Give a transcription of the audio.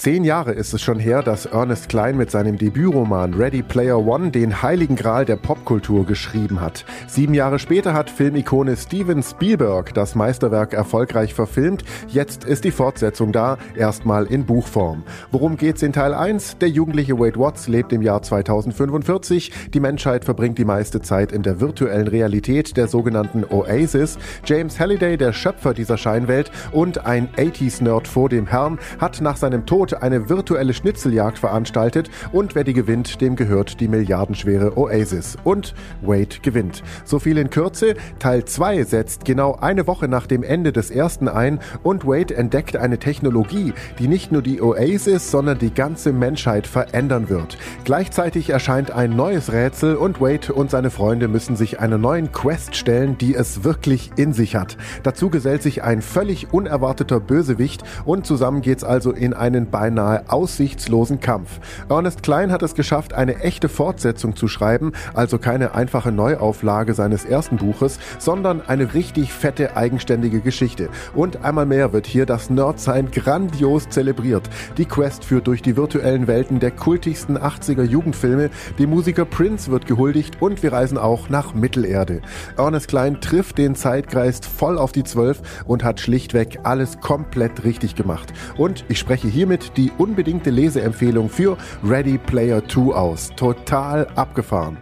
Zehn Jahre ist es schon her, dass Ernest Klein mit seinem Debütroman Ready Player One den heiligen Gral der Popkultur geschrieben hat. Sieben Jahre später hat Filmikone Steven Spielberg das Meisterwerk erfolgreich verfilmt. Jetzt ist die Fortsetzung da, erstmal in Buchform. Worum geht's in Teil 1? Der jugendliche Wade Watts lebt im Jahr 2045. Die Menschheit verbringt die meiste Zeit in der virtuellen Realität der sogenannten Oasis. James Halliday, der Schöpfer dieser Scheinwelt und ein 80s-Nerd vor dem Herrn, hat nach seinem Tod eine virtuelle Schnitzeljagd veranstaltet und wer die gewinnt, dem gehört die milliardenschwere Oasis. Und Wade gewinnt. So viel in Kürze. Teil 2 setzt genau eine Woche nach dem Ende des ersten ein und Wade entdeckt eine Technologie, die nicht nur die Oasis, sondern die ganze Menschheit verändern wird. Gleichzeitig erscheint ein neues Rätsel und Wade und seine Freunde müssen sich einer neuen Quest stellen, die es wirklich in sich hat. Dazu gesellt sich ein völlig unerwarteter Bösewicht und zusammen geht's also in einen beinahe aussichtslosen Kampf. Ernest Klein hat es geschafft, eine echte Fortsetzung zu schreiben, also keine einfache Neuauflage seines ersten Buches, sondern eine richtig fette eigenständige Geschichte. Und einmal mehr wird hier das Nerdsein grandios zelebriert. Die Quest führt durch die virtuellen Welten der kultigsten 80er Jugendfilme, dem Musiker Prince wird gehuldigt und wir reisen auch nach Mittelerde. Ernest Klein trifft den Zeitgeist voll auf die Zwölf und hat schlichtweg alles komplett richtig gemacht. Und ich spreche hiermit die unbedingte Leseempfehlung für Ready Player 2 aus. Total abgefahren.